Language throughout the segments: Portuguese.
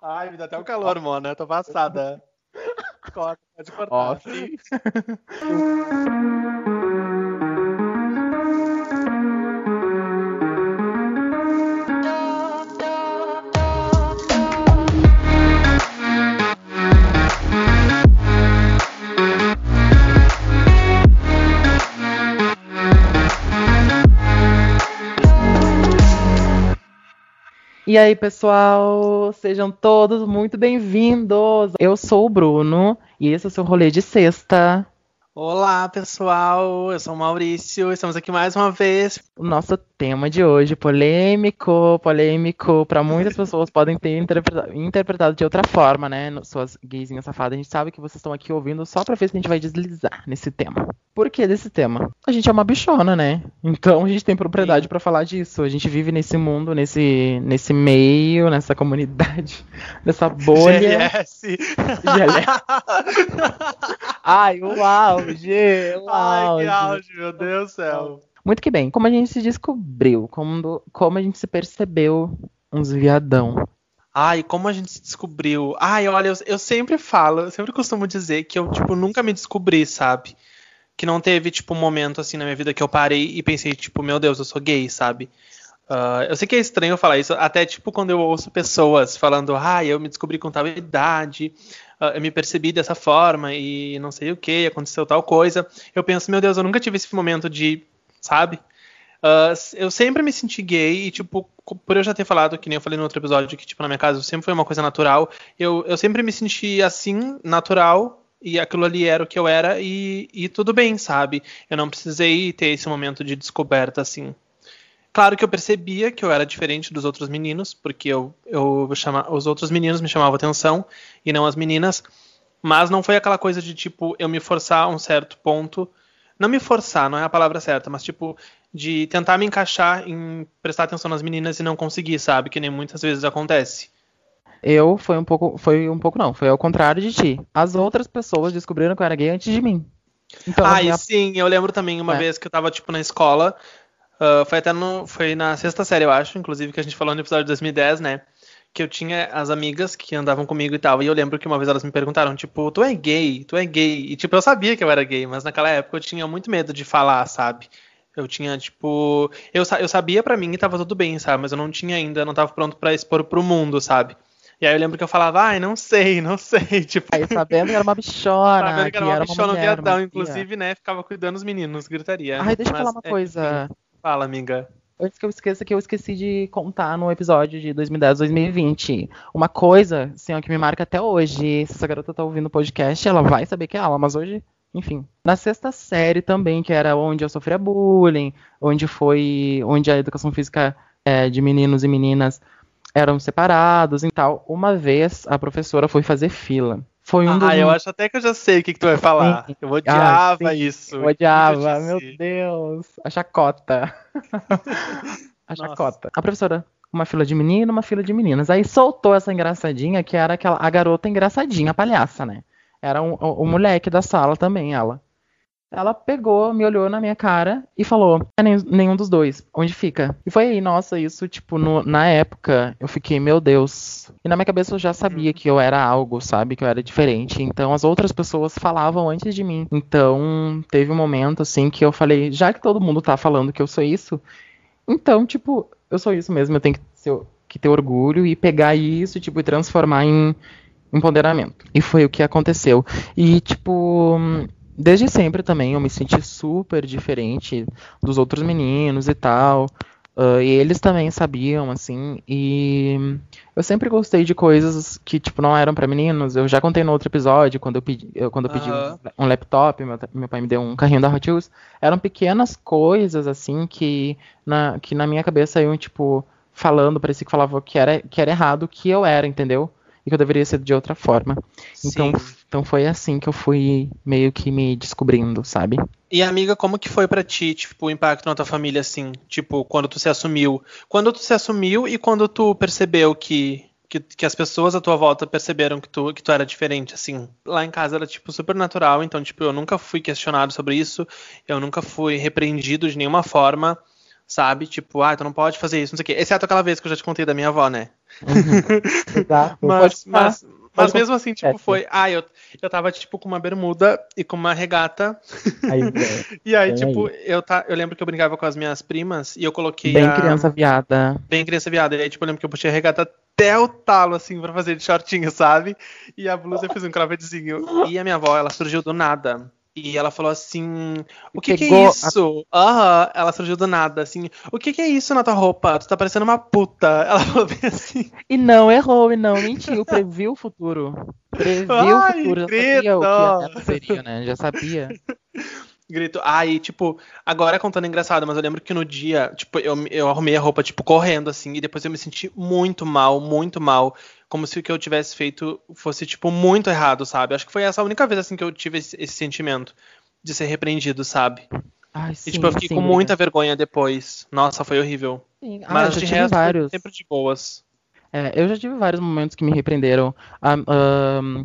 Ai, me dá até um calor, mano. Eu tô passada. Corta, pode cortar. Off. E aí, pessoal, sejam todos muito bem-vindos. Eu sou o Bruno e esse é o seu rolê de sexta. Olá, pessoal. Eu sou o Maurício. Estamos aqui mais uma vez. O nosso tema de hoje, polêmico, polêmico. Para muitas pessoas podem ter interpretado, interpretado de outra forma, né? Suas gaysinhas safadas. A gente sabe que vocês estão aqui ouvindo só pra ver se a gente vai deslizar nesse tema. Por que desse tema? A gente é uma bichona, né? Então a gente tem propriedade para falar disso. A gente vive nesse mundo, nesse, nesse meio, nessa comunidade, nessa bolha. GLS. GLS. Ai, o auge! O Ai, que auge, meu Deus do céu. Muito que bem. Como a gente se descobriu, como, como a gente se percebeu uns viadão. Ai, como a gente se descobriu. Ai, olha, eu, eu sempre falo, eu sempre costumo dizer que eu, tipo, nunca me descobri, sabe? Que não teve, tipo, um momento assim na minha vida que eu parei e pensei, tipo, meu Deus, eu sou gay, sabe? Ah, eu sei que é estranho falar isso, até tipo quando eu ouço pessoas falando, ah, eu me descobri com tal idade, eu me percebi dessa forma e não sei o que, aconteceu tal coisa. Eu penso, meu Deus, eu nunca tive esse momento de, sabe? Ah, eu sempre me senti gay e, tipo, por eu já ter falado, que nem eu falei no outro episódio, que, tipo, na minha casa sempre foi uma coisa natural, eu, eu sempre me senti assim, natural, e aquilo ali era o que eu era, e, e tudo bem, sabe? Eu não precisei ter esse momento de descoberta, assim. Claro que eu percebia que eu era diferente dos outros meninos, porque eu, eu chama, os outros meninos me chamavam atenção e não as meninas. Mas não foi aquela coisa de, tipo, eu me forçar a um certo ponto. Não me forçar, não é a palavra certa, mas, tipo, de tentar me encaixar em prestar atenção nas meninas e não conseguir, sabe? Que nem muitas vezes acontece. Eu foi um pouco, foi um pouco não, foi ao contrário de ti. As outras pessoas descobriram que eu era gay antes de mim. Então, ah, minha- sim, eu lembro também uma É. vez que eu tava, tipo, na escola. Ah, foi até no, foi na sexta série, eu acho, inclusive, que a gente falou no episódio de 2010, né? Que eu tinha as amigas que andavam comigo e tal. E eu lembro que uma vez elas me perguntaram, tipo, tu é gay? Tu é gay? E, tipo, eu sabia que eu era gay, mas naquela época eu tinha muito medo de falar, sabe? Eu tinha, tipo. Eu, eu sabia pra mim e tava tudo bem, sabe? Mas eu não tinha ainda, não tava pronto pra expor pro mundo, sabe? E aí eu lembro que eu falava, ai, não sei, não sei. Tipo, Aí sabendo que era uma bichona, sabendo que era uma bichona mulher, viadão, uma inclusive, né? Ficava cuidando dos meninos, gritaria. Ai, deixa eu Mas, falar uma é, coisa. enfim. Fala, amiga. Antes que eu esqueça que eu esqueci de contar no episódio de 2010, 2020. Uma coisa, assim, que me marca até hoje. Se essa garota tá ouvindo o podcast, ela vai saber que é ela, mas hoje, enfim. Na sexta série também, que era onde eu sofria bullying, onde foi. onde a educação física é, de meninos e meninas eram separados e tal. Uma vez a professora foi fazer fila. Foi um dos Ah, eu acho até que eu já sei o que, que tu vai falar. Sim. Eu odiava Ah, isso. Eu odiava, Eu meu. Deus. A chacota. a Nossa. chacota. A professora, uma fila de menino, uma fila de meninas. Aí soltou essa engraçadinha, que era aquela, a garota engraçadinha, a palhaça, né? Era um- o, o moleque da sala também, ela. Ela pegou, me olhou na minha cara e falou: é nenhum dos dois, onde fica? E foi aí, nossa, isso, tipo, no- na época, eu fiquei, meu Deus. E na minha cabeça eu já sabia que eu era algo, sabe? Que eu era diferente. Então as outras pessoas falavam antes de mim. Então teve um momento, assim, que eu falei: já que todo mundo tá falando que eu sou isso, então, tipo, eu sou isso mesmo, eu tenho que, ser- que ter orgulho e pegar isso, tipo, e transformar em empoderamento. E foi o que aconteceu. E, tipo, desde sempre também eu me senti super diferente dos outros meninos e tal. Ah, e eles também sabiam, assim, e eu sempre gostei de coisas que, tipo, não eram pra meninos. Eu já contei no outro episódio, quando eu pedi, eu- quando eu pedi Aham. um laptop, meu, meu pai me deu um carrinho da Hot Wheels. Eram pequenas coisas, assim, que na, que na minha cabeça iam, tipo, falando, parecia que falava que era, que era errado o que eu era, entendeu? E que eu deveria ser de outra forma. Então, Sim. então foi assim que eu fui meio que me descobrindo, sabe? E amiga, como que foi pra ti, tipo, o impacto na tua família, assim? Tipo, quando tu se assumiu. Quando tu se assumiu e quando tu percebeu que, que, que as pessoas à tua volta perceberam que tu, que tu era diferente, assim. Lá em casa era, tipo, super natural, então, tipo, eu nunca fui questionado sobre isso, eu nunca fui repreendido de nenhuma forma. Sabe? Tipo, ah, tu não pode fazer isso, não sei o quê. Exceto aquela vez que eu já te contei da minha avó, né? Uhum. Exato. mas, mas, mas mesmo assim, tipo, É, foi. Ah, eu, eu tava, tipo, com uma bermuda e com uma regata. Aí, é, E aí, Bem tipo, eu, tá, eu lembro que eu brincava com as minhas primas e eu coloquei. bem a- criança viada. Bem criança viada. E aí, tipo, eu lembro que eu puxei a regata até o talo, assim, pra fazer de shortinho, sabe? E a blusa eu fiz um croppedzinho. E a minha avó, ela surgiu do nada. E ela falou assim: O que, que é isso? Aham, ela surgiu do nada, assim. O que, que é isso na tua roupa? Tu tá parecendo uma puta. Ela falou bem assim. E não errou, e não mentiu, previu o futuro. Previu o Ai, futuro, já sabia o que seria, né? Já sabia. Grito. Aí, tipo, agora contando engraçado, mas eu lembro que no dia, tipo, eu, eu arrumei a roupa, tipo, correndo, assim, e depois eu me senti muito mal, muito mal. Como se o que eu tivesse feito fosse, tipo, muito errado, sabe? Acho que foi essa a única vez, assim, que eu tive esse, esse sentimento de ser repreendido, sabe? Ai, E, sim, tipo, eu fiquei sim, com muita vergonha depois. Nossa, foi horrível. Sim. Ah, eu Mas já de resto, vários. sempre de boas. É, eu já tive vários momentos que me repreenderam. Ah, ahn,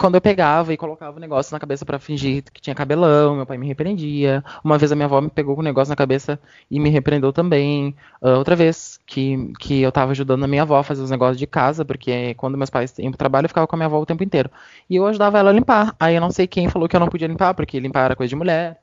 quando eu pegava e colocava o negócio na cabeça pra fingir que tinha cabelão, meu pai me repreendia. Uma vez a minha avó me pegou com o negócio na cabeça e me repreendeu também. Ah, outra vez que, que eu tava ajudando a minha avó a fazer os negócios de casa, porque quando meus pais iam pro trabalho eu ficava com a minha avó o tempo inteiro. E eu ajudava ela a limpar. Aí eu não sei quem falou que eu não podia limpar, porque limpar era coisa de mulher.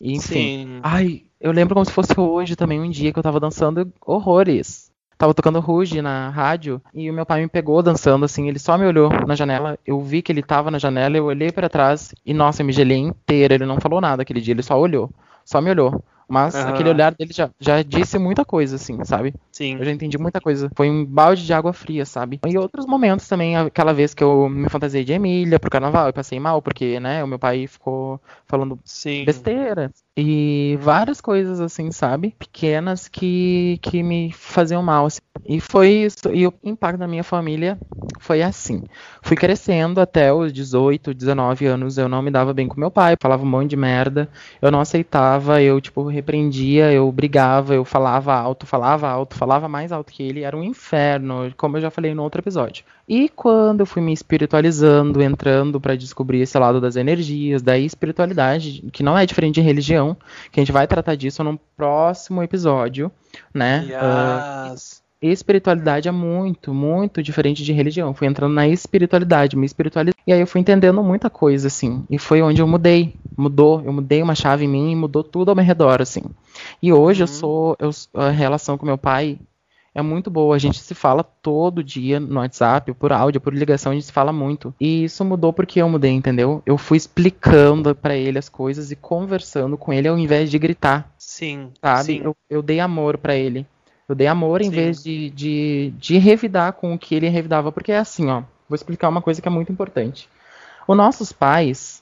E, enfim. Sim. Ai, eu lembro como se fosse hoje também, um dia que eu tava dançando horrores. Tava tocando Ruge na rádio e o meu pai me pegou dançando assim, ele só me olhou na janela, eu vi que ele tava na janela, eu olhei pra trás e nossa, eu me gelei inteira, ele não falou nada aquele dia, ele só olhou, só me olhou. Mas Aham. aquele olhar dele já, já disse muita coisa, assim, sabe? Sim. Eu já entendi muita coisa. Foi um balde de água fria, sabe? E outros momentos também, aquela vez que eu me fantasiei de Emília pro carnaval, eu passei mal, porque, né, o meu pai ficou falando Sim. besteira. E várias coisas assim, sabe? Pequenas que, que me faziam mal. assim. E foi isso. E o impacto na minha família foi assim. Fui crescendo até os 18, 19 anos. Eu não me dava bem com meu pai. Falava um monte de merda. Eu não aceitava. Eu, tipo, repreendia. Eu brigava. Eu falava alto, falava alto, falava mais alto que ele. Era um inferno, como eu já falei no outro episódio. E quando eu fui me espiritualizando, entrando pra descobrir esse lado das energias, da espiritualidade, que não é diferente de religião, que a gente vai tratar disso num próximo episódio, né? Yes. espiritualidade é muito, muito diferente de religião. Fui entrando na espiritualidade, me espiritualizei. E aí eu fui entendendo muita coisa, assim. E foi onde eu mudei. Mudou. Eu mudei uma chave em mim e mudou tudo ao meu redor, assim. E hoje eu Uhum. sou. Eu, a relação com meu pai é muito boa. A gente se fala todo dia no WhatsApp, por áudio, por ligação, a gente se fala muito. E isso mudou porque eu mudei, entendeu? Eu fui explicando pra ele as coisas e conversando com ele ao invés de gritar Sim. sabe? Sim. Eu, eu dei amor pra ele. Eu dei amor em Sim. vez de, de, de revidar com o que ele revidava. Porque é assim, ó. Vou explicar uma coisa que é muito importante. Os nossos pais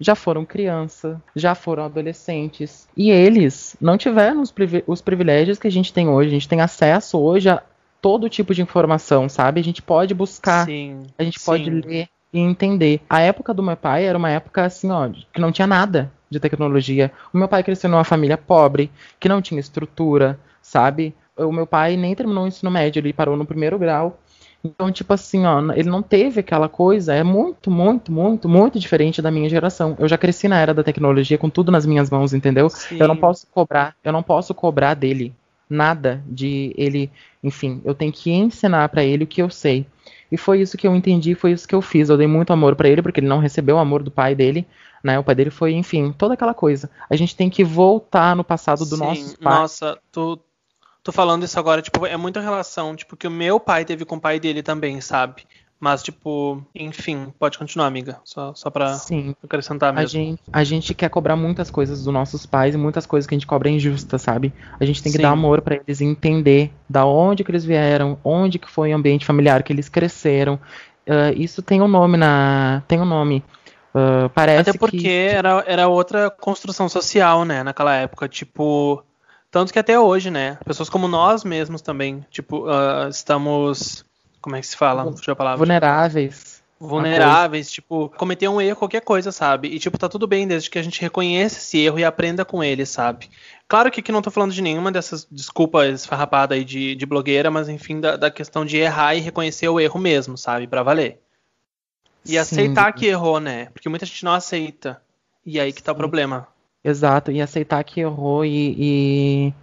já foram criança, já foram adolescentes. E eles não tiveram os, privi- os privilégios que a gente tem hoje. A gente tem acesso hoje a todo tipo de informação, sabe? A gente pode buscar Sim. a gente Sim. pode ler e entender. A época do meu pai era uma época assim, ó, que não tinha nada de tecnologia. O meu pai cresceu numa família pobre, que não tinha estrutura, sabe? O meu pai nem terminou o ensino médio, ele parou no primeiro grau. Então, tipo assim, ó, ele não teve aquela coisa, é muito, muito, muito, muito diferente da minha geração. Eu já cresci na era da tecnologia com tudo nas minhas mãos, entendeu? Eu não Sim. posso cobrar, eu não posso cobrar dele nada de ele, enfim, eu tenho que ensinar pra ele o que eu sei. E foi isso que eu entendi, foi isso que eu fiz. Eu dei muito amor pra ele porque ele não recebeu o amor do pai dele, né? O pai dele foi, enfim, toda aquela coisa. A gente tem que voltar no passado do Sim, nosso pai. Nossa, tu, tu falando isso agora, tipo, é muita relação, tipo, que o meu pai teve com o pai dele também, sabe? Mas, tipo, enfim, pode continuar, amiga. Só, só pra Sim, acrescentar a mesmo. gente, a gente quer cobrar muitas coisas dos nossos pais e muitas coisas que a gente cobra injustas, sabe? A gente tem que Sim. dar amor pra eles entender da onde que eles vieram, onde que foi o ambiente familiar que eles cresceram. Ah, isso tem um nome na, tem um nome. Ah, parece Até porque que era, era outra construção social, né, naquela época, tipo. Tanto que até hoje, né? Pessoas como nós mesmos também, tipo, ah, estamos. Como é que se fala? Fugiu a palavra. vulneráveis. vulneráveis, tipo, cometer um erro, qualquer coisa, sabe? E, tipo, tá tudo bem desde que a gente reconheça esse erro e aprenda com ele, sabe? Claro que aqui não tô falando de nenhuma dessas desculpas esfarrapadas aí de, de blogueira, mas enfim, da, da questão de errar e reconhecer o erro mesmo, sabe? Pra valer. E Sim. aceitar que errou, né? Porque muita gente não aceita. E aí que tá o Sim. problema. Exato, e aceitar que errou e,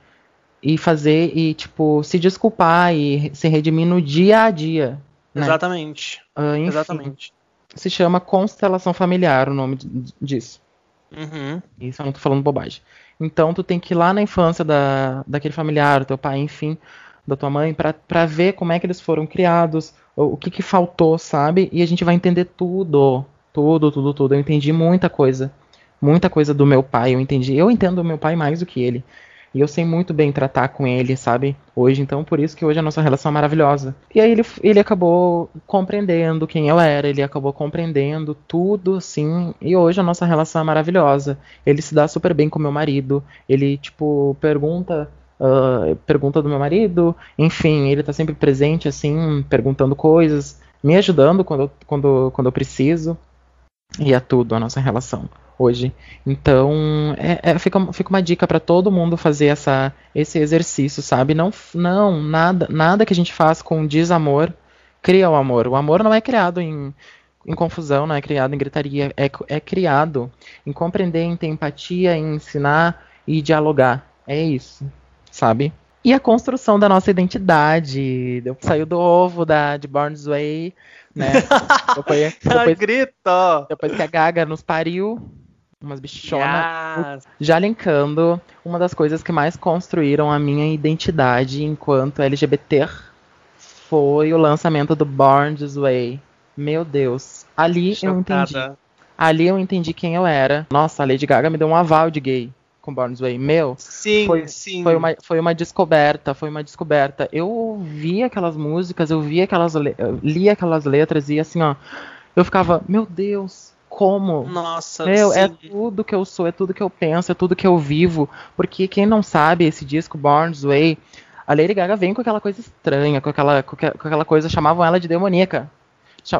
e, e fazer e tipo se desculpar e se redimir no dia a dia. Né? Exatamente. Ah, enfim, Exatamente. Se chama constelação familiar o nome disso. Uhum. Isso eu não tô falando bobagem. Então tu tem que ir lá na infância da, daquele familiar, do teu pai, enfim, da tua mãe, pra, pra ver como é que eles foram criados, o, o que que faltou, sabe? E a gente vai entender tudo, tudo, tudo, tudo. Eu entendi muita coisa, muita coisa do meu pai, eu entendi. Eu entendo o meu pai mais do que ele. E eu sei muito bem tratar com ele, sabe? Hoje, então, por isso que hoje a nossa relação é maravilhosa. E aí ele, ele acabou compreendendo quem eu era, ele acabou compreendendo tudo, assim. E hoje a nossa relação é maravilhosa. Ele se dá super bem com meu marido. Ele, tipo, pergunta. ah, pergunta do meu marido, enfim, ele tá sempre presente, assim, perguntando coisas, me ajudando quando, quando, quando eu preciso. E é tudo a nossa relação hoje. Então, é, é- fica, fica uma dica para todo mundo fazer essa, esse exercício, sabe? Não, não nada, nada que a gente faz com desamor cria o amor. O amor não é criado em, em confusão, não é criado em gritaria, é, é criado em compreender, em ter empatia, em ensinar e dialogar. É isso, sabe? E a construção da nossa identidade. Saiu do ovo da, de Born's Way, né? Depois, depois, Grito! depois que a Gaga nos pariu, umas bichonas. Yes. Já linkando, uma das coisas que mais construíram a minha identidade enquanto LGBT foi o lançamento do Born This Way. Meu Deus. Ali eu entendi. Chocada. Ali eu entendi quem eu era. Nossa, a Lady Gaga me deu um aval de gay com Born This Way. Meu, Sim, Foi- sim. foi uma, foi uma descoberta, foi uma descoberta. Eu ouvia aquelas músicas, eu via aquelas, eu lia aquelas letras e assim, ó, eu ficava, meu Deus, como? Nossa, Meu, é sim. tudo que eu sou, é tudo que eu penso, é tudo que eu vivo. Porque quem não sabe, esse disco Born's Way, a Lady Gaga vem com aquela coisa estranha, com aquela, com aquela coisa, chamavam ela de demoníaca.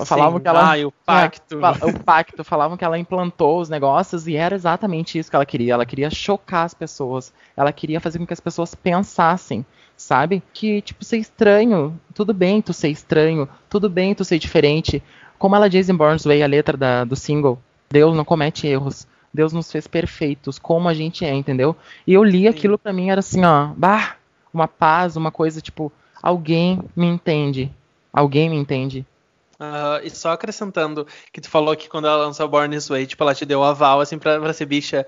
Falavam Sim. que ela. Ai, o pacto. Fala- O pacto, falavam que ela implantou os negócios e era exatamente isso que ela queria. Ela queria chocar as pessoas. Ela queria fazer com que as pessoas pensassem, sabe? Que, tipo, ser estranho. Tudo bem tu ser estranho. Tudo bem tu ser diferente. Como ela diz em Born's Way, a letra da- do single: Deus não comete erros. Deus nos fez perfeitos, como a gente é, entendeu? E eu li aquilo pra mim, era assim, ó, bah, uma paz, uma coisa tipo, alguém me entende. Alguém me entende. Aham, e só acrescentando que tu falou que quando ela lançou Born This Way, tipo, ela te deu o aval, assim, pra, pra ser bicha.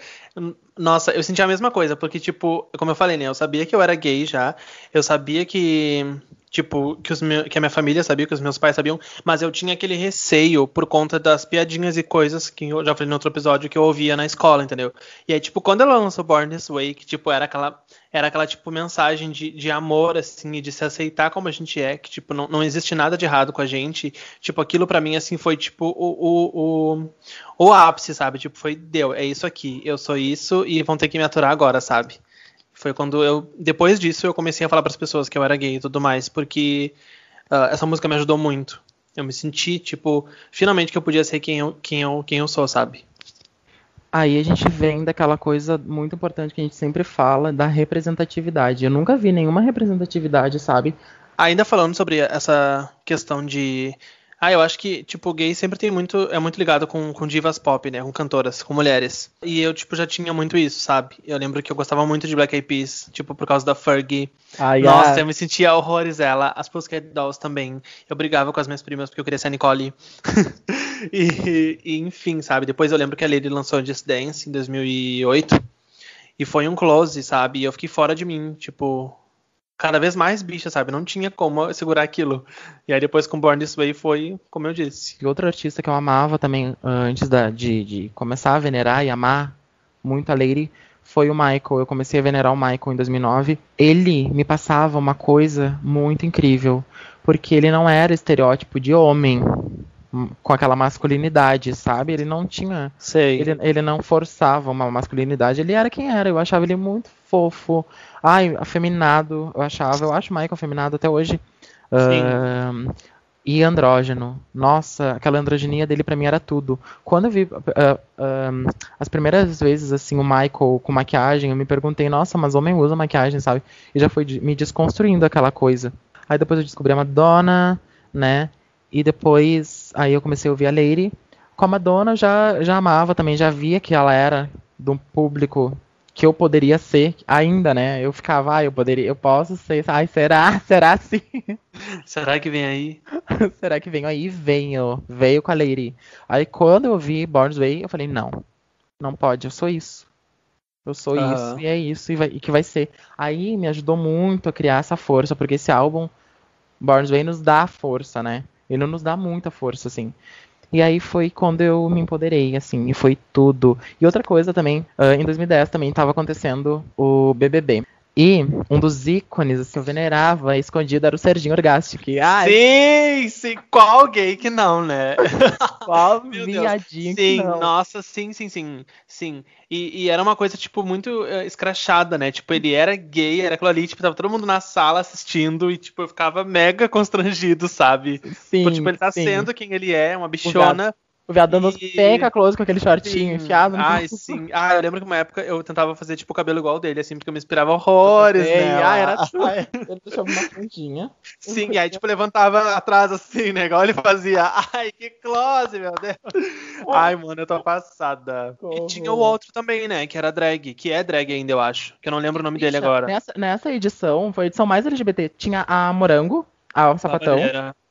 Nossa, eu senti a mesma coisa, porque, tipo, como eu falei, né, eu sabia que eu era gay já, eu sabia que, tipo, que, os que a minha família sabia, que os meus pais sabiam, mas eu tinha aquele receio por conta das piadinhas e coisas que eu já falei no outro episódio que eu ouvia na escola, entendeu? E aí, tipo, quando ela lançou Born This Way, que, tipo, era aquela, era aquela, tipo, mensagem de, de amor, assim, e de se aceitar como a gente é, que, tipo, não, não existe nada de errado com a gente, Tipo, aquilo pra mim, assim, foi tipo o, o, o, o ápice, sabe? Tipo, foi, deu, é isso aqui, eu sou isso e vão ter que me aturar agora, sabe? Foi quando eu, depois disso, eu comecei a falar pras pessoas que eu era gay e tudo mais, porque ah, essa música me ajudou muito. Eu me senti, tipo, finalmente que eu podia ser quem eu, quem eu, quem eu sou, sabe? Aí a gente vem daquela coisa muito importante que a gente sempre fala, da representatividade. Eu nunca vi nenhuma representatividade, sabe? Ainda falando sobre essa questão de. Ah, eu acho que, tipo, gay sempre tem muito. É muito ligado com, com divas pop, né? Com cantoras, com mulheres. E eu, tipo, já tinha muito isso, sabe? Eu lembro que eu gostava muito de Black Eyed Peas, tipo, por causa da Fergie. Ai, Nossa, ah, eu me sentia horrores ela. As Pussycat Dolls também. Eu brigava com as minhas primas porque eu queria ser a Nicole. e, e, enfim, sabe? Depois eu lembro que a Lady lançou Just Dance em 2008. E foi um close, sabe? E eu fiquei fora de mim, tipo, cada vez mais bicha, sabe? Não tinha como segurar aquilo. E aí depois com Born This Way foi, como eu disse. E outro artista que eu amava também, ah, antes da- de, de começar a venerar e amar muito a Lady, foi o Michael. Eu comecei a venerar o Michael em 2009. Ele me passava uma coisa muito incrível, porque ele não era estereótipo de homem, hum, com aquela masculinidade, sabe? Ele não tinha Sei. Ele, ele não forçava uma masculinidade, ele era quem era. Eu achava ele muito fofo. Ai, afeminado, eu achava. Eu acho o Michael afeminado até hoje. Ahn, e andrógeno. Nossa, aquela androginia dele pra mim era tudo. Quando eu vi ah, ahn, as primeiras vezes, assim, o Michael com maquiagem, eu me perguntei, nossa, mas homem usa maquiagem, sabe? E já foi me desconstruindo aquela coisa. Aí depois eu descobri a Madonna, né? E depois, aí eu comecei a ouvir a Lady. Com a Madonna já, já amava também, já via que ela era de um público que eu poderia ser ainda, né? Eu ficava, ah, eu poderia, eu posso ser, ai, será? Será sim? Será que vem aí? será que vem aí? Venho, veio com a Lady. Aí quando eu vi Born's Way, eu falei, não, não pode, eu sou isso. Eu sou Aham. isso e é isso e, vai- e que vai ser. Aí me ajudou muito a criar essa força, porque esse álbum, Born's Way, nos dá força, né? Ele nos dá muita força, assim. E aí foi quando eu me empoderei, assim, e foi tudo. E outra coisa também, ah, em 2010 também estava acontecendo o BBB. E um dos ícones assim, que eu venerava escondido era o Serginho Orgastic. Ai, Sim, sim. Qual gay que não, né? qual viadinho que Sim, não. nossa, sim, sim, sim. Sim. E, e era uma coisa, tipo, muito eh, escrachada, né? Tipo, ele era gay, era aquilo ali, tipo, tava todo mundo na sala assistindo e, tipo, eu ficava mega constrangido, sabe? Sim, tipo, ele tá sim. sendo quem ele é, uma bichona. O viado dando E- penca close com aquele shortinho Sim. enfiado. no- Ai, sim. Ah, eu lembro que uma época eu tentava fazer, tipo, o cabelo igual dele, assim, porque eu me inspirava horrores, né? ah, era tudo. Ele deixava uma pontinha. Sim, e aí, tipo, levantava atrás, assim, né? Igual ele fazia. Ai, que close, meu Deus. Ai, mano, eu tô passada. E tinha o outro também, né? Que era drag. Que é drag ainda, eu acho. Que eu não lembro o nome dele Bicha, agora. Nessa, nessa edição, foi a edição mais LGBT. Tinha a Morango, a o Sapatão,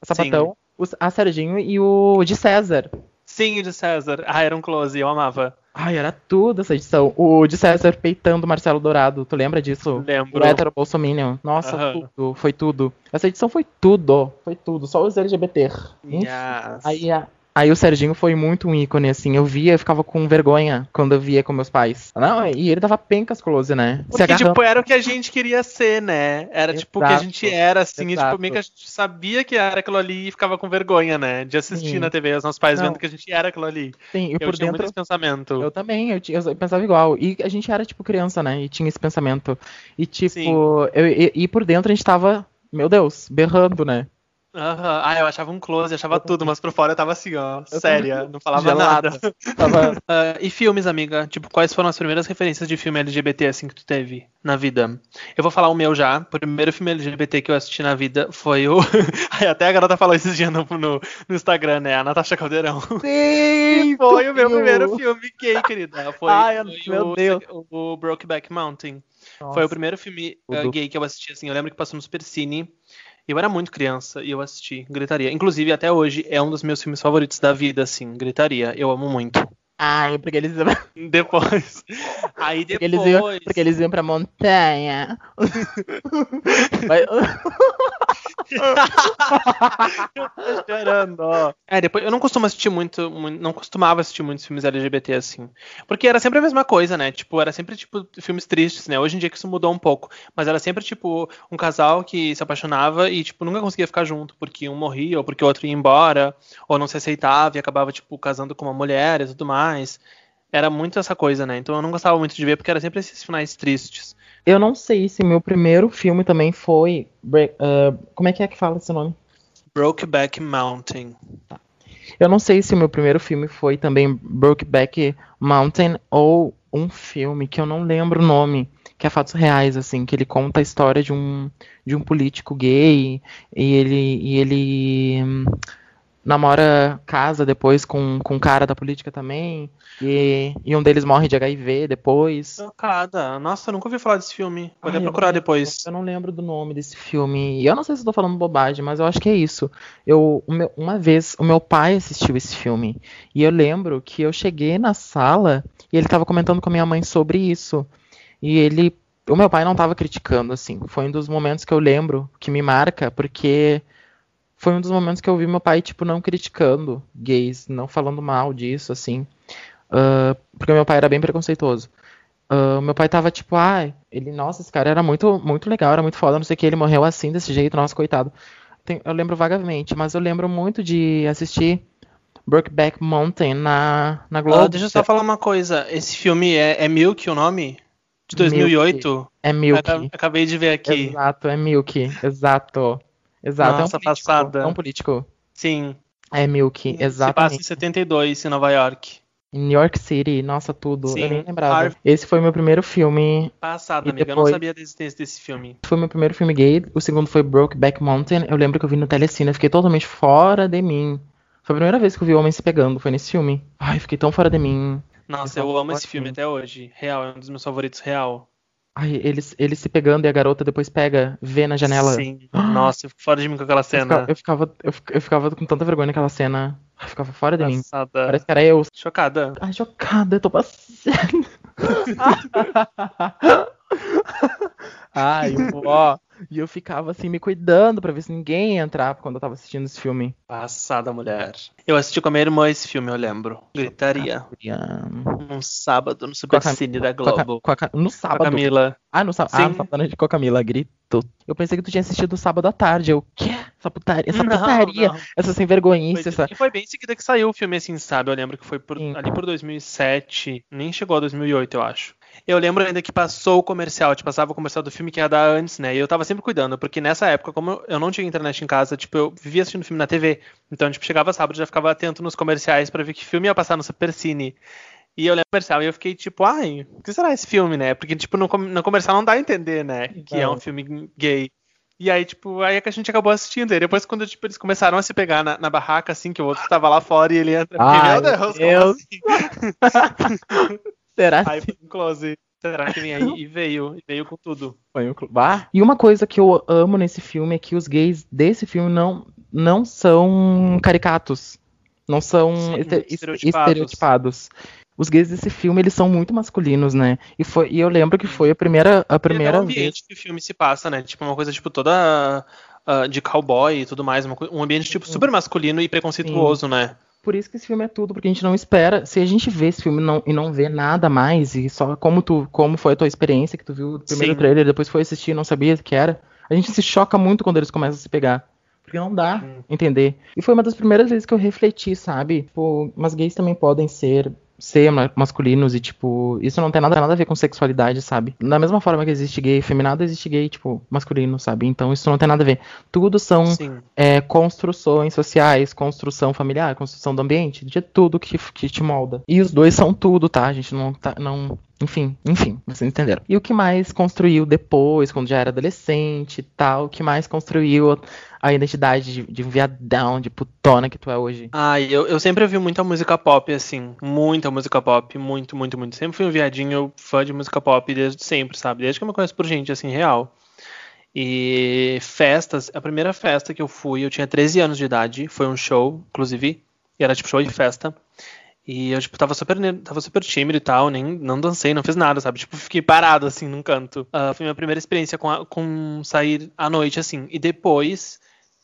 a Sapatão, o- a Serginho e o de César. Sim, o de César. Ah, era um close, eu amava. Ai, era tudo essa edição. O de César peitando o Marcelo Dourado. Tu lembra disso? Lembro. O hétero Bolsominion. Nossa, tudo. Foi tudo. Essa edição foi tudo. Foi tudo. Só os LGBT. Yes. Aí, a- aí o Serginho foi muito um ícone, assim. Eu via, eu ficava com vergonha quando eu via com meus pais. Não, e ele dava pencas close, né? Porque, tipo, era o que a gente queria ser, né? Era, tipo, o que a Exato, gente era, assim. E, exato. tipo, meio que a gente sabia que era aquilo ali e ficava com vergonha, né? De assistir Sim. na TV, os nossos pais Não. vendo que a gente era aquilo ali. Sim, e eu por tinha muito dentro. esse pensamento. Eu também, eu, tinha- eu pensava igual. E a gente era, tipo, criança, né? E tinha esse pensamento. E, tipo, eu, e, e por dentro a gente tava, meu Deus, berrando, né? Aham. Ah, eu achava um close, achava tudo, mas por fora eu tava assim, ó, Eu séria, não falava Gelada. nada. Tava. Ah, e filmes, amiga? Tipo, quais foram as primeiras referências de filme LGBT assim que tu teve na vida? Eu vou falar o meu já. O primeiro filme LGBT que eu assisti na vida foi o. Até a garota falou esses dias no, no, no Instagram, né? A Natasha Caldeirão. Sim! Foi o meu primeiro filme gay, querida. Foi, Ai, foi meu o, Deus. o Brokeback Mountain. Nossa, Foi o primeiro filme uh, gay que eu assisti, assim. Eu lembro que passou no Supercine. Eu era muito criança e eu assisti Gritaria. Inclusive, até hoje, é um dos meus filmes favoritos da vida, assim. Gritaria. Eu amo muito. Ai, porque eles, Depois. Aí porque eles, iam, depois. porque eles iam pra montanha. Tô chorando, ó. É, depois eu não costumo assistir muito, muito- não costumava assistir muitos filmes LGBT assim, porque era sempre a mesma coisa, né? Tipo, era sempre tipo filmes tristes, né? Hoje em dia que isso mudou um pouco, mas era sempre tipo um casal que se apaixonava e tipo nunca conseguia ficar junto, porque um morria ou porque o outro ia embora, ou não se aceitava e acabava tipo casando com uma mulher e tudo mais. Era muito essa coisa, né? Então eu não gostava muito de ver porque era sempre esses finais tristes. Eu não sei se meu primeiro filme também foi. Ah, como é que é que fala esse nome? Brokeback Mountain. Eu não sei se o meu primeiro filme foi também Brokeback Mountain ou um filme que eu não lembro o nome, que é fatos reais, assim, que ele conta a história de um, de um político gay e ele, e ele namora, casa depois com, com um cara da política também e, e um deles morre de HIV depois. Chocada. Nossa, eu nunca ouvi falar desse filme. Vou Ai, até procurar depois. Eu não lembro do nome desse filme. E eu não sei se eu tô falando bobagem, mas eu acho que é isso. Eu, meu- uma vez, o meu pai assistiu esse filme. E eu lembro que eu cheguei na sala e ele tava comentando com a minha mãe sobre isso. E ele. O meu pai não tava criticando, assim. Foi um dos momentos que eu lembro que me marca, porque foi um dos momentos que eu vi meu pai, tipo, não criticando gays, não falando mal disso, assim. Ah, porque meu pai era bem preconceituoso. Ah, meu pai tava tipo, ah, ele, nossa, esse cara era muito, muito legal, era muito foda, não sei o que, ele morreu assim, desse jeito, nossa, coitado. Tem- eu lembro vagamente, mas eu lembro muito de assistir Brokeback Mountain na, na Globo. Ah, deixa eu só falar uma coisa. Esse filme é, é Milk o nome? De 2008? É Milk. Aca- Acabei de ver aqui. Exato, é Milk. Exato. Exato. Nossa, é um político. passada. É um político. Sim. É Milk, Se passa em exatamente. 72, em Nova York. Em New York City, nossa, tudo. Sim, Eu nem lembrava. Harvey. Esse foi meu primeiro filme Passada, E amiga. Eu não depois- sabia da existência desse filme. Foi meu primeiro filme gay. O segundo foi Brokeback Mountain. Eu lembro que eu vi no Telecine. Eu fiquei totalmente fora de mim. Foi a primeira vez que eu vi homens se pegando, foi nesse filme. Ai, fiquei tão fora de mim. Nossa, eu amo esse filme até hoje. Real, é um dos meus favoritos, real. Ai, eles, eles se pegando e a garota depois pega, vê na janela. Sim. Nossa, eu fico fora de mim com aquela cena. ficava, eu ficava, eu fic- eu ficava com tanta vergonha naquela cena. Eu ficava fora de mim. Passada. Parece que era eu. Chocada. Ai, chocada, eu tô passando. Ai, ó. E eu ficava assim, me cuidando pra ver se ninguém ia entrar quando eu tava assistindo esse filme. Passada, mulher. Eu assisti com a minha irmã esse filme, eu lembro. Gritaria. Um sábado no Supercine da Com a Globo. com a no Com a sábado. Camila. Ah, no sábado. Sim. Ah, no sábado noite com a Camila, grito. Eu pensei que tu tinha assistido sábado à tarde. Eu, quê? Essa putaria, essa Não, putaria, não. essa sem vergonhice, Foi- essa. E foi bem em seguida que saiu o filme, assim, sabe? Eu lembro que foi por- ali por 2007, nem chegou a 2008, eu acho. Eu lembro ainda que passou o comercial, tipo, passava o comercial do filme que ia dar antes, né? E eu tava sempre cuidando, porque nessa época, como eu- não tinha internet em casa, tipo, eu vivia assistindo filme na TV. Então, tipo, chegava sábado, já ficava atento nos comerciais pra ver que filme ia passar no Supercine. E eu lembro do comercial e eu fiquei tipo, ai, o que será esse filme, né? Porque, tipo, no, no comercial não dá a entender, né? Que é um filme gay. E aí, tipo, aí é que a gente acabou assistindo. E depois, quando tipo, eles começaram a se pegar na, na barraca, assim, que o outro tava lá fora e ele entra. Ai, meu Deus, Deus. assim? Será Aí foi um close. Será que vem aí? E veio, e veio com tudo. Foi um E uma coisa que eu amo nesse filme é que os gays desse filme não, não são caricatos. Não são Sim, este- estereotipados. estereotipados. Os gays desse filme, eles são muito masculinos, né? E, foi, e eu lembro que foi a primeira, a primeira o vez. ambiente que o filme se passa, né? Tipo, uma coisa, tipo, toda ah, de cowboy e tudo mais. um ambiente, tipo, super masculino e preconceituoso, né? Por isso que esse filme é tudo, porque a gente não espera. Se a gente vê esse filme não- e não vê nada mais, e só como tu, como foi a tua experiência, que tu viu o primeiro Sim. trailer, depois foi assistir e não sabia que era, a gente se choca muito quando eles começam a se pegar. Porque não dá Hum. entender. E foi uma das primeiras vezes que eu refleti, sabe? Tipo, mas gays também podem ser ser ma- masculinos e, tipo, isso não tem nada, nada a ver com sexualidade, sabe? Da mesma forma que existe gay feminado, existe gay, tipo, masculino, sabe? Então isso não tem nada a ver. Tudo são é, construções sociais, construção familiar, construção do ambiente, de tudo que, que te molda. E os dois são tudo, tá? A gente não tá. Não, enfim, enfim, vocês entenderam. E o que mais construiu depois, quando já era adolescente e tal, o que mais construiu a identidade de, de viadão, de putona que tu é hoje? Ai, eu, eu sempre ouvi muita música pop, assim. Muita música pop. Muito, muito, muito. Sempre fui um viadinho fã de música pop desde sempre, sabe? Desde que eu me conheço por gente, assim, real. E festas, a primeira festa que eu fui, eu tinha 13 anos de idade, foi um show, inclusive, e era tipo show de festa. E eu, tipo, tava super, tava super tímido e tal, nem não dancei, não fiz nada, sabe? Tipo, fiquei parado, assim, num canto. Ah, foi minha primeira experiência com, a- com sair à noite, assim. E depois,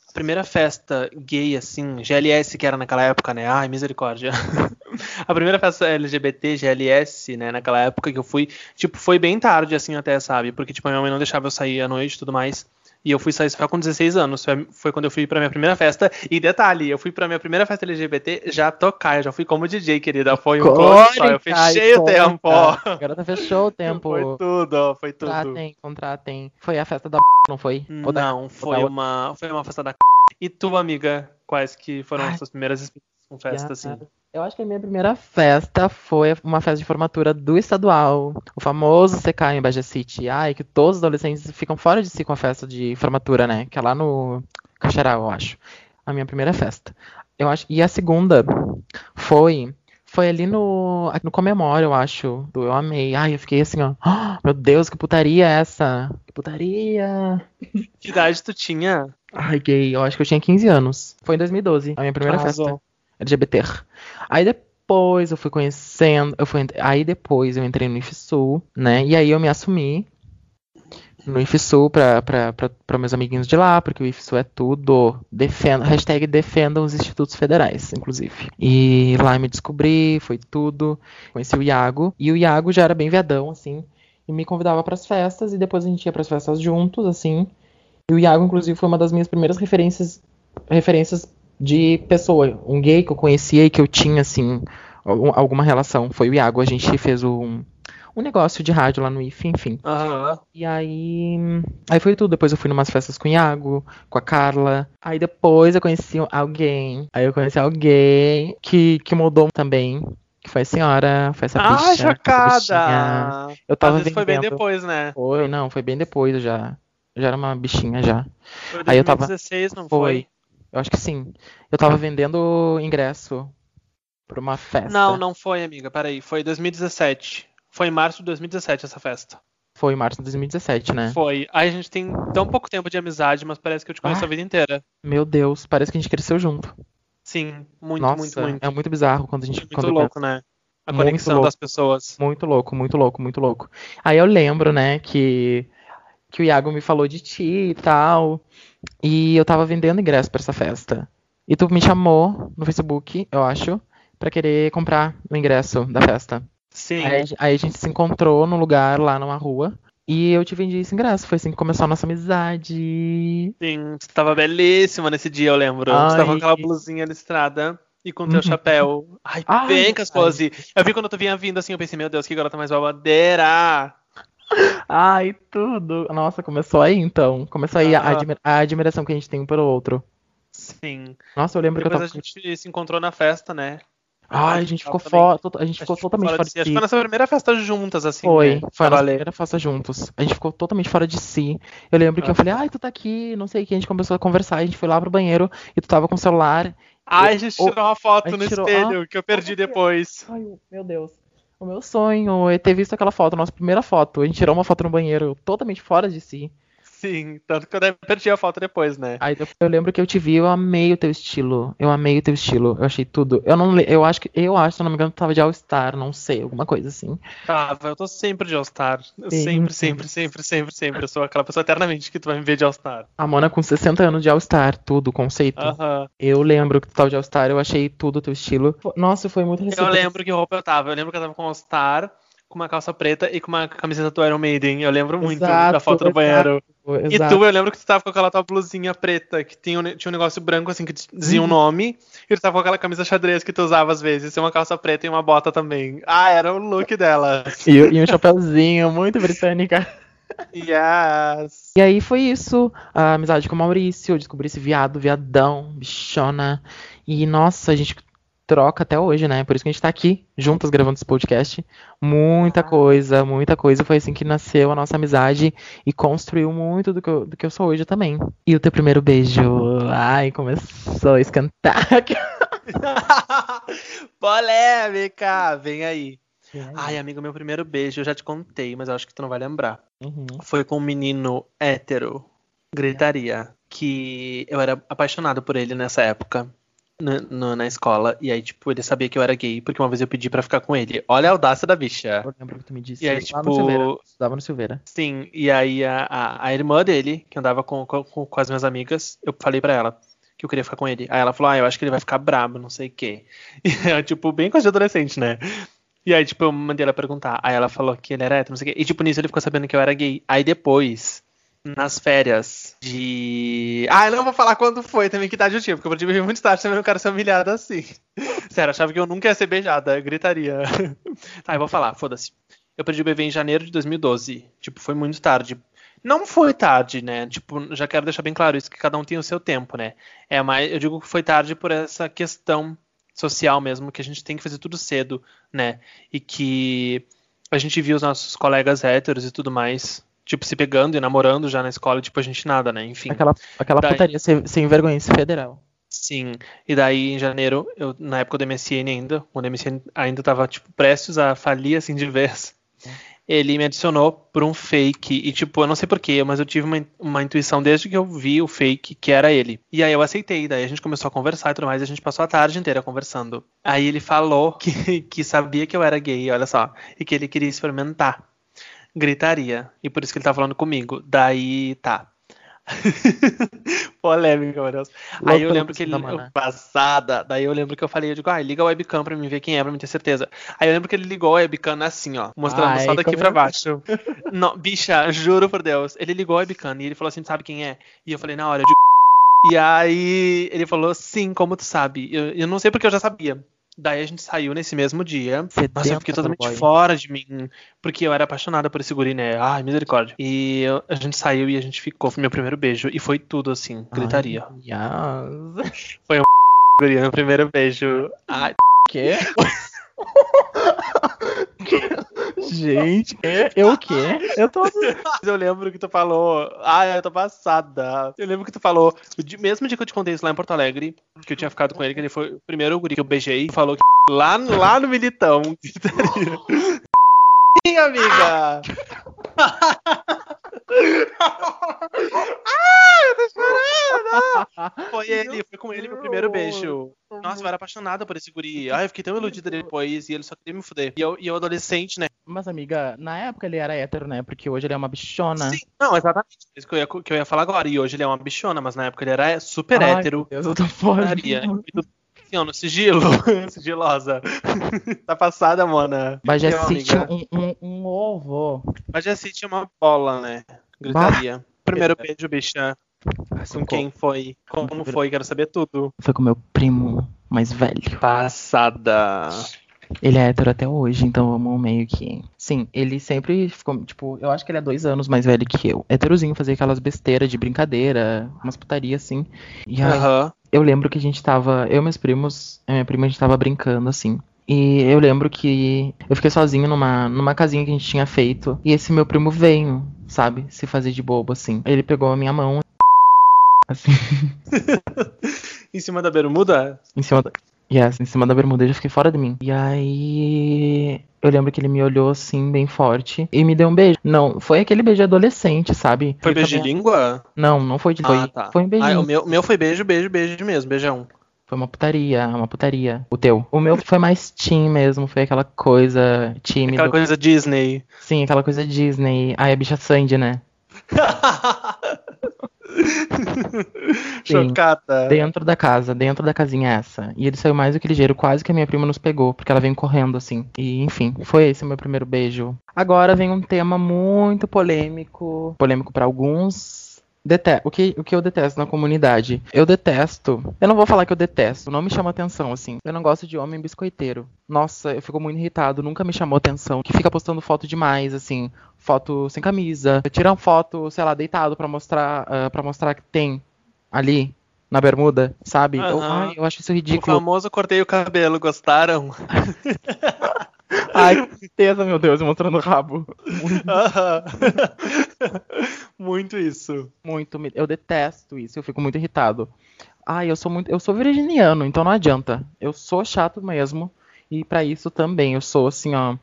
a primeira festa gay, assim, GLS, que era naquela época, né? Ai, misericórdia. a primeira festa LGBT, GLS, né, naquela época que eu fui, tipo, foi bem tarde, assim, até, sabe? Porque, tipo, a minha mãe não deixava eu sair à noite e tudo mais. E eu fui sair só com 16 anos. Foi, foi quando eu fui pra minha primeira festa. E detalhe, eu fui pra minha primeira festa LGBT já tocar. Eu já fui como DJ, querida. Foi um só. Eu fechei o tempo. A garota fechou o tempo. Foi tudo, foi tudo. Contratem, contratem. Foi a festa da não foi? Ou da- Não, foi da- uma, foi uma festa da E tu, amiga, quais que foram Ai. as suas primeiras experiências com festa, assim? Eu acho que a minha primeira festa foi uma festa de formatura do estadual, o famoso CK em Baja City. Ai, que todos os adolescentes ficam fora de si com a festa de formatura, né? Que é lá no Caxaral, eu acho. A minha primeira festa. Eu acho. E a segunda foi. Foi ali no, no Comemora, eu acho. Do Eu Amei. Ai, eu fiquei assim, ó. "Ah, meu Deus, que putaria é essa? Que putaria. Que idade tu tinha? Ai, gay. Eu acho que eu tinha 15 anos. Foi em 2012, a minha primeira Arrasou. festa. LGBT. Aí depois eu fui conhecendo, eu fui, aí depois eu entrei no IFSU, né? E aí eu me assumi no IFSU pra meus amiguinhos de lá, porque o IFSU é tudo. Defenda, hashtag defendam os institutos federais, inclusive. E lá me descobri, foi tudo. Conheci o Iago, e o Iago já era bem viadão, assim, e me convidava pras festas, e depois a gente ia pras festas juntos, assim. E o Iago, inclusive, foi uma das minhas primeiras referências, referências de pessoa, um gay que eu conhecia e que eu tinha, assim, algum- alguma relação. Foi o Iago, a gente fez um, um negócio de rádio lá no IF, enfim. Aham. E aí, aí foi tudo. Depois eu fui numas festas com o Iago, com a Carla. Aí depois eu conheci alguém. Aí eu conheci alguém que, que mudou também. Que foi a senhora, foi essa Ah, bicha, bichinha. chocada! Eu Às tava vezes foi bem depois, né? Foi, não, foi bem depois, eu já, já era uma bichinha já. Foi Aí eu tava- 2016, não Foi. Eu acho que sim. Eu tava vendendo ingresso pra uma festa. Não, não foi, amiga. Peraí. Foi 2017. Foi em março de 2017 essa festa. Foi em março de 2017, né? Foi. Aí a gente tem tão pouco tempo de amizade, mas parece que eu te conheço Ah. a vida inteira. Meu Deus, parece que a gente cresceu junto. Sim, muito, Nossa, muito, muito. é muito bizarro quando a gente. Muito quando louco, né? A Muito conexão louco. das pessoas. Muito louco, muito louco, muito louco. Aí eu lembro, né, que, que o Iago me falou de ti e tal. E eu tava vendendo ingresso pra essa festa. E tu me chamou no Facebook, eu acho, pra querer comprar o ingresso da festa. Sim. Aí, aí a gente se encontrou num lugar lá numa rua. E eu te vendi esse ingresso. Foi assim que começou a nossa amizade. Sim, você tava belíssima nesse dia, eu lembro. Você tava com Ai. aquela blusinha listrada e com teu Uhum. chapéu. Ai, Ai, bem com as ai. pose. Eu vi quando tu vinha vindo assim, eu pensei, meu Deus, que garota mais babadeira. Ai, tudo. Nossa, começou aí então. Começou aí a, Aham. admi- a admiração que a gente tem um pelo outro. Sim. Nossa, eu lembro que eu Depois tava. a gente se encontrou na festa, né? Ai, a gente ficou fora. A gente A ficou totalmente fora de si. Acho que foi nossa primeira festa juntas, assim. Foi, né? foi a nossa primeira festa juntos. A gente ficou totalmente fora de si. Eu lembro que eu Ah. falei, ai, tu tá aqui, não sei o que. A gente começou a conversar, a gente foi lá pro banheiro e tu tava com o celular. Ai, a gente tirou uma foto a no tirou- espelho que eu perdi depois. Ai, meu Deus. O meu sonho é ter visto aquela foto, nossa primeira foto. A gente tirou uma foto no banheiro, totalmente fora de si. Sim, tanto que eu perdi a foto depois, né? Aí eu lembro que eu te vi, eu amei o teu estilo. Eu amei o teu estilo. Eu achei tudo. Eu não eu acho que eu acho, se eu não me engano, tu tava de All Star, não sei, alguma coisa assim. Tava, eu tô sempre de All-Star. Eu Sim. sempre, sempre, sempre, sempre, sempre. Eu sou aquela pessoa eternamente que tu vai me ver de All-Star. A Mona com 60 anos de All Star, tudo, conceito. Aham. Eu lembro que tu tava de All Star, eu achei tudo o teu estilo. Nossa, foi muito Eu receptivo. lembro que roupa eu tava. Eu lembro que eu tava com All-Star, com uma calça preta e com uma camiseta do Iron Maiden. Eu lembro muito Exato, da foto do exato, banheiro. E Exato. tu, eu lembro que tu tava com aquela tua blusinha preta, que tinha um, tinha um negócio branco assim que dizia um Uhum. nome, e tu tava com aquela camisa xadrez que tu usava às vezes, e uma calça preta e uma bota também. Ah, era o look dela. E, e um chapéuzinho muito britânica. Yes. E aí foi isso. A amizade com o Maurício, eu descobri esse viado, viadão, bichona. E nossa, a gente troca até hoje, né? Por isso que a gente tá aqui, juntas, gravando esse podcast. Muita coisa, muita coisa. Foi assim que nasceu a nossa amizade e construiu muito do que eu, do que eu sou hoje também. E o teu primeiro beijo? Ai, começou a escantar. Polêmica! Vem aí. Ai, amigo, meu primeiro beijo eu já te contei, mas eu acho que tu não vai lembrar. Uhum. Foi com um menino hétero, gritaria, que eu era apaixonado por ele nessa época. Na, no- na escola, e aí, tipo, ele sabia que eu era gay, porque uma vez eu pedi pra ficar com ele. Olha a audácia da bicha. Eu lembro que tu me disse. E aí, tipo, no Silveira. Estudava no Silveira. Sim, e aí a, a, a irmã dele, que andava com, com, com as minhas amigas, eu falei pra ela que eu queria ficar com ele. Aí ela falou, ah, eu acho que ele vai ficar brabo, não sei o quê. E eu, tipo, bem coisa de adolescente, né? E aí, tipo, eu mandei ela perguntar. Aí ela falou que ele era hétero, não sei o quê. E, tipo, nisso ele ficou sabendo que eu era gay. Aí depois, nas férias de. Ah, eu não vou falar quando foi também, que idade eu tinha, porque eu podia ver muito tarde também não quero ser humilhada assim. Sério, achava que eu nunca ia ser beijada, eu gritaria. tá, eu vou falar, foda-se. Eu perdi o bebê em janeiro de 2012. Tipo, foi muito tarde. Não foi tarde, né? Tipo, já quero deixar bem claro isso, que cada um tem o seu tempo, né? É mais, eu digo que foi tarde por essa questão social mesmo, que a gente tem que fazer tudo cedo, né? E que a gente viu os nossos colegas héteros e tudo mais, tipo, se pegando e namorando já na escola, tipo, a gente nada, né? Enfim. Aquela, aquela Daí- putaria sem, sem vergonha federal. Sim, e daí em janeiro, eu, na época do MSN ainda, quando o MSN ainda tava, tipo, prestes a falir, assim, de vez, ele me adicionou por um fake, e tipo, eu não sei porquê, mas eu tive uma, uma intuição desde que eu vi o fake, que era ele. E aí eu aceitei, daí a gente começou a conversar e tudo mais, e a gente passou a tarde inteira conversando. Aí ele falou que, que sabia que eu era gay, olha só, e que ele queria experimentar. Gritaria, e por isso que ele tá falando comigo. Daí, tá. Polêmica, meu Deus. Aí eu lembro que ele. da maná. Passada. Daí eu lembro que eu falei, eu digo, ah, liga a webcam pra mim ver quem é, pra mim ter certeza. Aí eu lembro que ele ligou a webcam assim, ó, mostrando Ai, só daqui pra é? baixo. Não, bicha, juro por Deus. Ele ligou a webcam e ele falou assim, sabe quem é? E eu falei, na hora, eu digo. E aí ele falou, sim, como tu sabe? Eu, eu não sei porque eu já sabia. Daí a gente saiu nesse mesmo dia. Nossa, eu fiquei totalmente boy. fora de mim. Porque eu era apaixonada por esse guri, né? Ai, misericórdia. E eu- a gente saiu e a gente ficou. Foi meu primeiro beijo. E foi tudo assim, gritaria. Ai, yes. Guri, meu primeiro beijo. Ai, Quê? Gente, eu, eu o quê? Eu tô. Eu lembro que tu falou. Ah, eu tô passada. Eu lembro que tu falou. Mesmo dia que eu te contei isso lá em Porto Alegre, que eu tinha ficado com ele, que ele foi o primeiro guri que eu beijei, falou que lá, lá no Militão. Sim, amiga! ah, eu tô chorando! Foi ele, foi com ele meu primeiro beijo. Nossa, eu era apaixonada por esse guri. Ai, eu fiquei tão iludida depois e ele só queria me fuder. E eu, e eu adolescente, né? Mas, amiga, na época ele era hétero, né? Porque hoje ele é uma bichona. Sim, não, exatamente. Isso que eu, ia, que eu ia falar agora. E hoje ele é uma bichona, mas na época ele era super Ai, hétero. Meu Deus, eu tô fora. Maria. E tudo assim, ó, no sigilo. Sigilosa. tá passada, mona. Meu, City, amiga. um, um, um ovo. Mas já é uma bola, né? Gritaria. Primeiro beijo, bicha. Com quem foi? Como foi? Quero saber tudo. Foi com meu primo mais velho. Passada. Ele é hétero até hoje, então vamos meio que. Sim, ele sempre ficou, tipo, eu acho que ele é dois anos mais velho que eu. Heterozinho, fazia aquelas besteiras de brincadeira, umas putarias assim. E aí, Aham. Eu lembro que a gente tava. Eu e meus primos, minha prima, a gente tava brincando assim. E eu lembro que eu fiquei sozinho numa, numa casinha que a gente tinha feito. E esse meu primo veio, sabe? Se fazer de bobo, assim. Ele pegou a minha mão. Assim, em cima da bermuda? em cima da. Yes, em cima da bermuda, eu já fiquei fora de mim. E aí. Eu lembro que ele me olhou assim, bem forte, e me deu um beijo. Não, foi aquele beijo adolescente, sabe? Foi Ele beijo de também- língua? Não, não foi de. Ah, Foi, tá. foi um beijinho. Ah, o meu, meu foi beijo, beijo, beijo mesmo. Beijão. Foi uma putaria, uma putaria. O teu. O meu foi mais teen mesmo, foi aquela coisa tímida. Aquela coisa Disney. Sim, aquela coisa Disney. Ai, a bicha Sandy, né? Sim. Chocada. Dentro da casa, dentro da casinha essa. E ele saiu mais do que ligeiro, quase que a minha prima nos pegou, porque ela veio correndo assim. E enfim, foi esse o meu primeiro beijo. Agora vem um tema muito polêmico, polêmico pra alguns. Dete o, que, o que eu detesto na comunidade? Eu detesto. Eu não vou falar que eu detesto, não me chama atenção, assim. Eu não gosto de homem biscoiteiro. Nossa, eu fico muito irritado, nunca me chamou atenção. Que fica postando foto demais, assim. Foto sem camisa. Tira uma foto, sei lá, deitado pra mostrar, ah, pra mostrar que tem ali na bermuda, sabe? Eu, Aham. ai, eu acho isso O ridículo. famoso cortei o cabelo, gostaram? Ai, que tristeza, meu Deus, mostrando o rabo. Muito. Muito isso. muito. Eu detesto isso, eu fico muito irritado. Ai, eu sou muito. Eu sou virginiano, então não adianta. Eu sou chato mesmo. E pra isso também, eu sou assim, ó.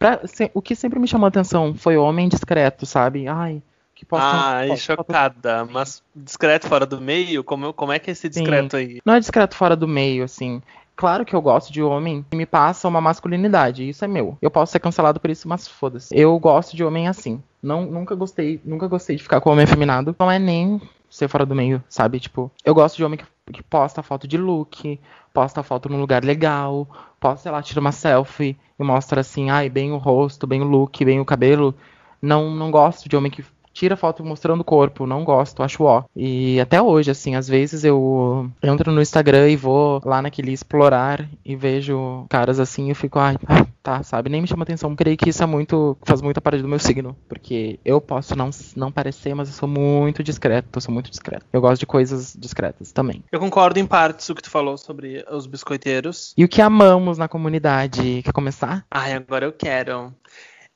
Pra, se- o que sempre me chamou atenção foi homem discreto, sabe? Ai, que posta Ai, foto- foto- chocada. Mas discreto fora do meio? Como, como é que é esse discreto aí? Não é discreto fora do meio, assim. Claro que eu gosto de homem que me passa uma masculinidade, isso é meu. Eu posso ser cancelado por isso, mas foda-se. Eu gosto de homem assim. Não, nunca gostei, nunca gostei de ficar com homem afeminado. Não é nem ser fora do meio, sabe? Tipo, eu gosto de homem que, que posta foto de look, posta foto num lugar legal, posta, sei lá, tira uma selfie e mostra assim, ai, bem o rosto, bem o look, bem o cabelo. Não, não gosto de homem que tira foto mostrando o corpo, não gosto, acho ó. E até hoje, assim, às vezes eu entro no Instagram e vou lá naquele explorar e vejo caras assim e eu fico, ai, ai, tá, sabe? Nem me chama atenção. Creio que isso é muito, faz muita parte do meu signo, porque eu posso não, não parecer, mas eu sou muito discreto, eu sou muito discreto. Eu gosto de coisas discretas também. Eu concordo em partes o que tu falou sobre os biscoiteiros. E o que amamos na comunidade? Quer começar? Ai, agora eu quero.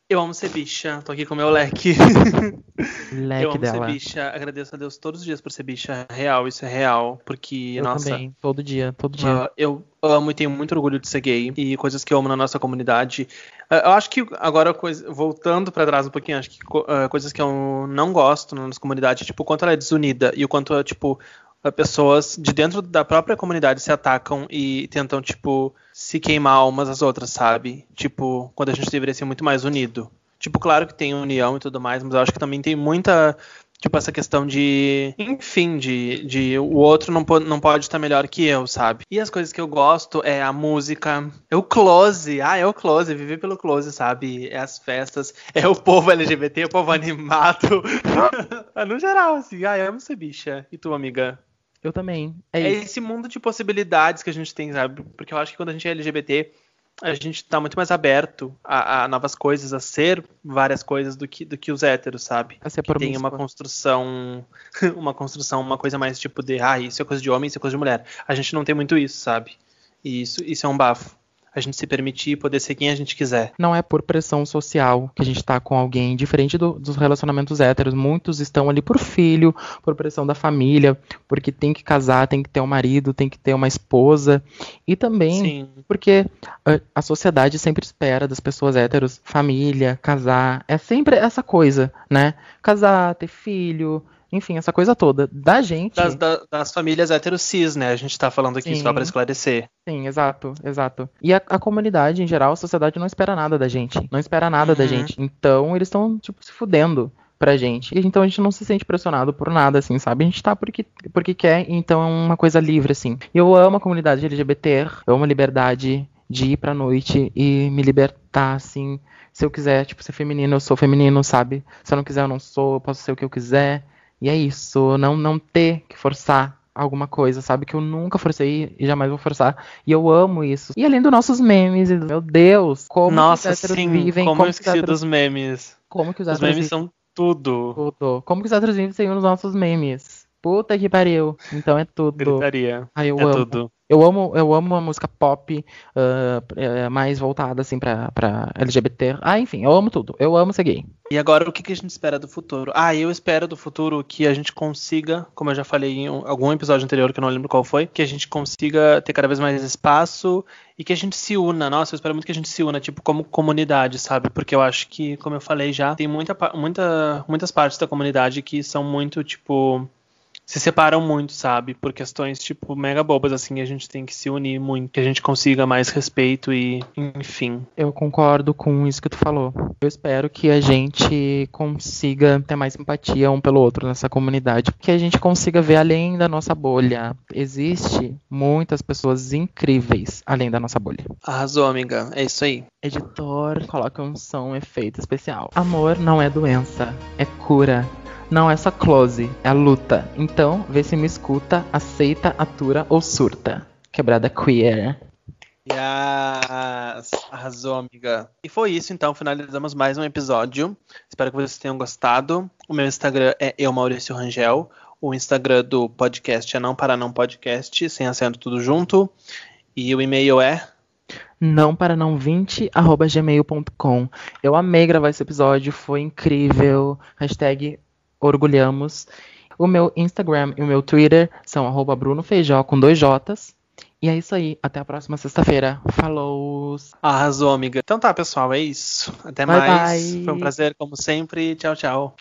Eu amo ser bicha. Tô aqui com o meu leque. eu Leque amo dela. ser bicha. Agradeço a Deus todos os dias por ser bicha. Real, isso é real. Porque, Eu nossa, também, todo dia, todo dia. Eu amo e tenho muito orgulho de ser gay e coisas que eu amo na nossa comunidade. Eu acho que agora, voltando pra trás um pouquinho, acho que ah, coisas que eu não gosto na nossa comunidade, tipo, o quanto ela é desunida e o quanto, tipo, pessoas de dentro da própria comunidade se atacam e tentam, tipo, se queimar umas às outras, sabe? Tipo, quando a gente deveria ser muito mais unido. Tipo, claro que tem união e tudo mais, mas eu acho que também tem muita Tipo, essa questão de. Enfim, de, de o outro não, po- não pode estar melhor que eu, sabe? E as coisas que eu gosto é a música, é o close. Ah, é o close, viver pelo close, sabe? É as festas, é o povo LGBT, o povo animado. Ah, no geral, assim, ah, eu amo ser bicha. E tu, amiga? Eu também. É, É esse mundo de possibilidades que a gente tem, sabe? Porque eu acho que quando a gente é LGBT, a gente tá muito mais aberto a, a novas coisas, a ser várias coisas do que, do que os héteros, sabe? A ser que tem uma construção, uma construção, uma coisa mais tipo de, ah, isso é coisa de homem, isso é coisa de mulher. A gente não tem muito isso, sabe? E isso, isso é um bafo. A gente se permitir e poder ser quem a gente quiser. Não é por pressão social que a gente tá com alguém, diferente do, dos relacionamentos héteros. Muitos estão ali por filho, por pressão da família, porque tem que casar, tem que ter um marido, tem que ter uma esposa. E também Sim. porque a, a sociedade sempre espera das pessoas héteros família, casar. É sempre essa coisa, né? Casar, ter filho, enfim, essa coisa toda. Da gente. Das, da, das famílias hétero cis, né? A gente tá falando aqui Sim. só pra esclarecer. Sim, exato, exato. E a, a, comunidade, em geral, a sociedade não espera nada da gente. Não espera nada uhum. da gente. Então, eles estão, tipo, se fudendo pra gente. E então a gente não se sente pressionado por nada, assim, sabe? A gente tá porque, porque quer, então é uma coisa livre, assim. Eu amo a comunidade LGBT, eu amo a liberdade de ir pra noite e me libertar, assim. Se eu quiser, tipo, ser feminino, eu sou feminino, sabe? Se eu não quiser, eu não sou, eu posso ser o que eu quiser. E é isso, não, não ter que forçar alguma coisa, sabe? Que eu nunca forcei e jamais vou forçar. E eu amo isso. E além dos nossos memes, meu Deus, como Nossa, os sim, vivem. Como, como eu esqueci héteros... dos memes. Como que os, os memes vivem... são tudo. tudo. Como que os héteros vivem sem os nossos memes. Puta que pariu. Então é tudo. Gritaria. Ai, eu é amo. tudo. Eu amo, eu amo uma música pop uh, mais voltada assim pra, pra LGBT. Ah, enfim, eu amo tudo. Eu amo ser gay. E agora o que, que a gente espera do futuro? Ah, eu espero do futuro que a gente consiga, como eu já falei em algum episódio anterior que eu não lembro qual foi, que a gente consiga ter cada vez mais espaço e que a gente se una. Nossa, eu espero muito que a gente se una, tipo, como comunidade, sabe? Porque eu acho que, como eu falei já, tem muita, muita, muitas partes da comunidade que são muito, tipo se separam muito, sabe? Por questões, tipo, mega bobas, assim, a gente tem que se unir muito, que a gente consiga mais respeito e, enfim. Eu concordo com isso que tu falou. Eu espero que a gente consiga ter mais empatia um pelo outro nessa comunidade, que a gente consiga ver além da nossa bolha. Existe muitas pessoas incríveis além da nossa bolha. Arrasou, amiga. É isso aí. Editor, coloca um som, um efeito especial. Amor não é doença, é cura. Não é só close, é a luta. Então, vê se me escuta, aceita, atura ou surta. Quebrada queer. Yes! Arrasou, amiga. E foi isso, então. Finalizamos mais um episódio. Espero que vocês tenham gostado. O meu Instagram é eu, Maurício Rangel. O Instagram do podcast é não para não podcast, sem acento tudo junto. E o e-mail é não para não 20 arroba gmail.com. Eu amei gravar esse episódio, foi incrível. Hashtag orgulhamos. O meu Instagram e o meu Twitter são arroba Bruno Feijó com dois J's. E é isso aí. Até a próxima sexta-feira. Falou! Arrasou, amiga. Então tá, pessoal. É isso. Até bye mais. Bye. Foi um prazer, como sempre. Tchau, tchau.